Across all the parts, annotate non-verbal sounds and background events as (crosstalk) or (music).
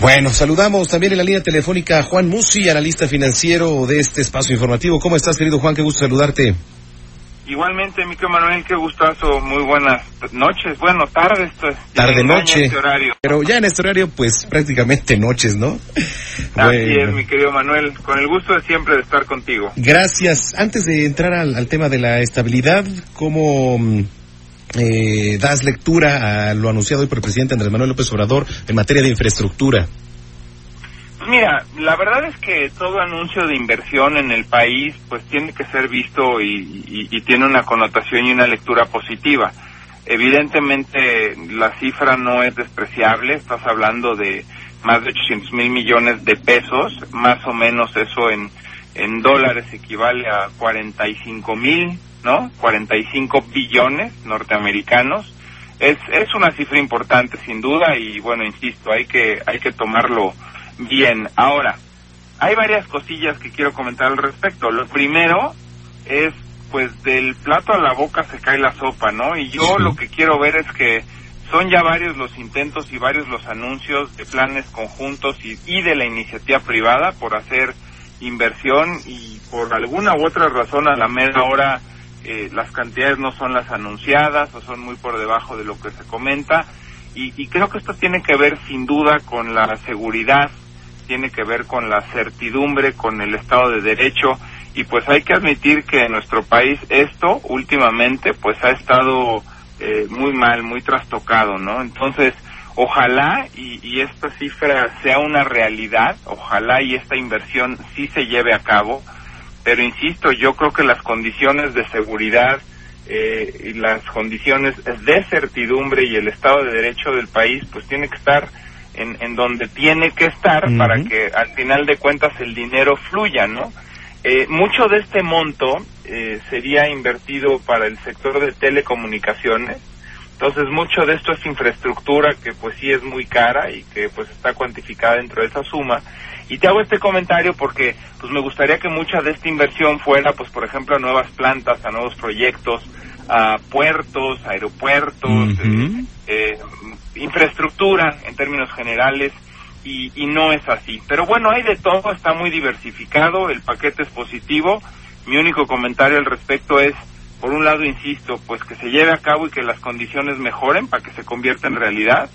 Bueno, saludamos también en la línea telefónica a Juan Musi, analista financiero de este espacio informativo. ¿Cómo estás, querido Juan? Qué gusto saludarte. Igualmente, Mico Manuel, qué gustazo, muy buenas noches, bueno, tardes, ya Tarde, noche. este horario. Pero ya en este horario, pues prácticamente noches, ¿no? Así es, mi querido Manuel, con el gusto de siempre de estar contigo. Gracias. Antes de entrar al, al tema de la estabilidad, ¿cómo mm, eh, das lectura a lo anunciado hoy por el presidente Andrés Manuel López Obrador en materia de infraestructura? Mira, la verdad es que todo anuncio de inversión en el país pues tiene que ser visto y, y- y tiene una connotación y una lectura positiva. Evidentemente la cifra no es despreciable, estás hablando de más de 800 mil millones de pesos, más o menos eso en, en dólares equivale a 45 mil, ¿no? 45 billones norteamericanos. Es, es una cifra importante sin duda y bueno, insisto, hay que, hay que tomarlo bien. Ahora, hay varias cosillas que quiero comentar al respecto. Lo primero es, pues, del plato a la boca se cae la sopa, ¿no? Y yo lo que quiero ver es que son ya varios los intentos y varios los anuncios de planes conjuntos y, y de la iniciativa privada por hacer inversión y por alguna u otra razón a la mera hora eh, las cantidades no son las anunciadas o son muy por debajo de lo que se comenta y, y creo que esto tiene que ver sin duda con la seguridad, tiene que ver con la certidumbre, con el Estado de Derecho y pues hay que admitir que en nuestro país esto últimamente pues ha estado eh, muy mal, muy trastocado, ¿no? Entonces, ojalá y, y esta cifra sea una realidad, ojalá y esta inversión sí se lleve a cabo, pero insisto, yo creo que las condiciones de seguridad eh, y las condiciones de certidumbre y el Estado de Derecho del país pues tiene que estar en, en donde tiene que estar para que al final de cuentas el dinero fluya, ¿no? Eh, mucho de este monto eh, sería invertido para el sector de telecomunicaciones, entonces mucho de esto es infraestructura que pues sí es muy cara y que pues está cuantificada dentro de esa suma. Y te hago este comentario porque pues me gustaría que mucha de esta inversión fuera pues por ejemplo a nuevas plantas, a nuevos proyectos, a puertos, aeropuertos, eh, eh, infraestructura en términos generales y, y no es así. Pero bueno, hay de todo, está muy diversificado, el paquete es positivo. Mi único comentario al respecto es, por un lado, insisto, pues que se lleve a cabo y que las condiciones mejoren para que se convierta en realidad.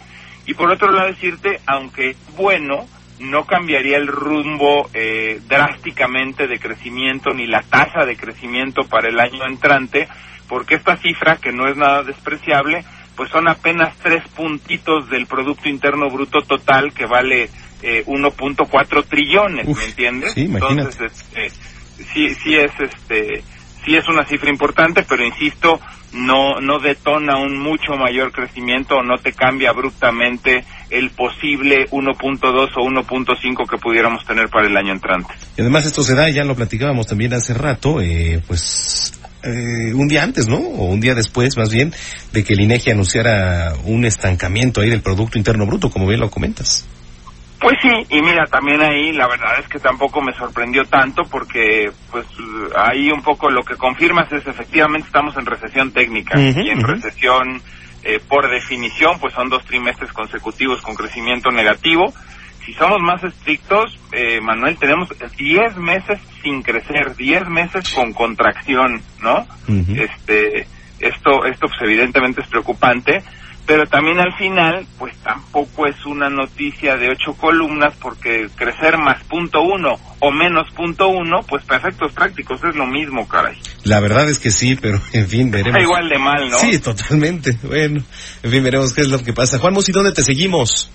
Y por otro lado, decirte, aunque bueno, no cambiaría el rumbo eh, drásticamente de crecimiento ni la tasa de crecimiento para el año entrante, porque esta cifra, que no es nada despreciable, pues son apenas tres puntitos del Producto Interno Bruto total que vale eh, 1.4 trillones, Uf, ¿me entiendes? sí. Entonces, este, sí, sí es este, sí es una cifra importante, pero insisto, no, no detona un mucho mayor crecimiento o no te cambia abruptamente el posible 1.2 o 1.5 que pudiéramos tener para el año entrante. Y además esto se da, ya lo platicábamos también hace rato, eh, pues eh, un día antes, ¿no? O un día después, más bien, de que el INEGI anunciara un estancamiento ahí del Producto Interno Bruto, como bien lo comentas. Pues sí, y mira, también ahí la verdad es que tampoco me sorprendió tanto porque pues ahí un poco lo que confirmas es efectivamente estamos en recesión técnica y en recesión eh, por definición pues son dos trimestres consecutivos con crecimiento negativo. Si somos más estrictos, eh, Manuel, tenemos 10 meses sin crecer, 10 meses con contracción, ¿no? Este, esto, esto pues evidentemente es preocupante, pero también al final, pues tampoco es una noticia de ocho columnas porque crecer más punto uno o menos punto uno, pues para efectos prácticos es lo mismo, caray. La verdad es que sí, pero (laughs) en fin, veremos. Está igual de mal, ¿no? Sí, totalmente. Bueno, en fin, veremos qué es lo que pasa. Juan Musi, ¿dónde te seguimos?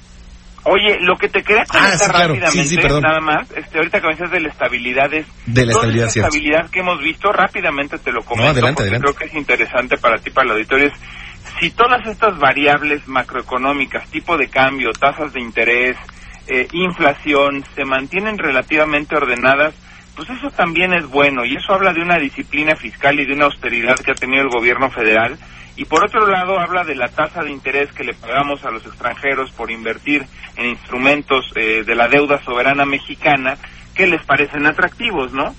Oye, lo que te quería Ah, comentar sí, claro. rápidamente, Sí, sí, perdón. nada más, este, ahorita que me dices de la estabilidad es De la estabilidad, que hemos visto, rápidamente te lo comento, adelante, porque adelante. creo que es interesante para ti, para el auditorio, es si todas estas variables macroeconómicas, tipo de cambio, tasas de interés, eh, inflación, se mantienen relativamente ordenadas, pues eso también es bueno y eso habla de una disciplina fiscal y de una austeridad que ha tenido el gobierno federal y por otro lado habla de la tasa de interés que le pagamos a los extranjeros por invertir en instrumentos eh, de la deuda soberana mexicana que les parecen atractivos, ¿no?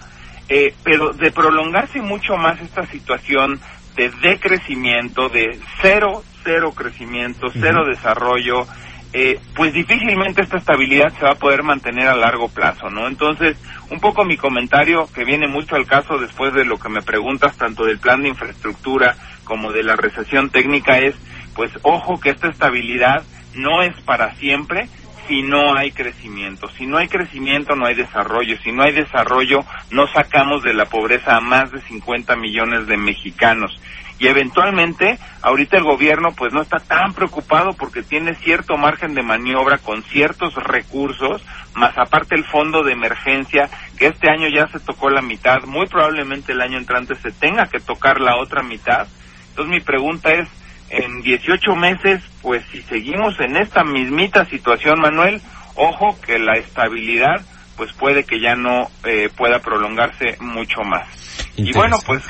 Eh, pero de prolongarse mucho más esta situación de decrecimiento, de cero, cero crecimiento, cero desarrollo, eh, pues difícilmente esta estabilidad se va a poder mantener a largo plazo, ¿no? Entonces, un poco mi comentario, que viene mucho al caso después de lo que me preguntas, tanto del plan de infraestructura como de la recesión técnica, es, pues ojo que esta estabilidad no es para siempre, si no hay crecimiento. Si no hay crecimiento, no hay desarrollo. Si no hay desarrollo, no sacamos de la pobreza a más de 50 millones de mexicanos. Y eventualmente, ahorita el gobierno pues no está tan preocupado porque tiene cierto margen de maniobra con ciertos recursos, más aparte el fondo de emergencia, que este año ya se tocó la mitad, muy probablemente el año entrante se tenga que tocar la otra mitad. Entonces mi pregunta es, en 18 meses, pues si seguimos en esta mismita situación, Manuel, ojo que la estabilidad pues puede que ya no eh, pueda prolongarse mucho más. Y bueno, pues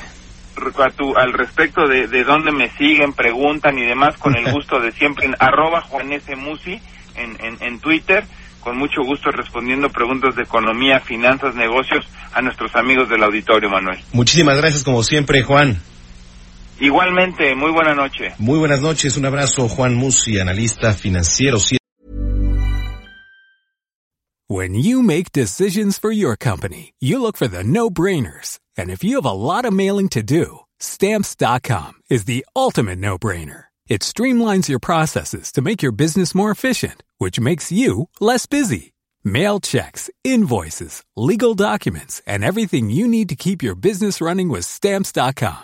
al respecto de, de dónde me siguen, preguntan y demás, con el (laughs) gusto de siempre en arroba Juan Musi en, en, en Twitter, con mucho gusto respondiendo preguntas de economía, finanzas, negocios a nuestros amigos del auditorio, Manuel. Muchísimas gracias como siempre, Juan. Igualmente, muy buena noche. Muy buenas noches, un abrazo, Juan Musi, analista financiero. When you make decisions for your company, you look for the no-brainers. And if you have a lot of mailing to do, stamps.com is the ultimate no-brainer. It streamlines your processes to make your business more efficient, which makes you less busy. Mail checks, invoices, legal documents, and everything you need to keep your business running with stamps.com.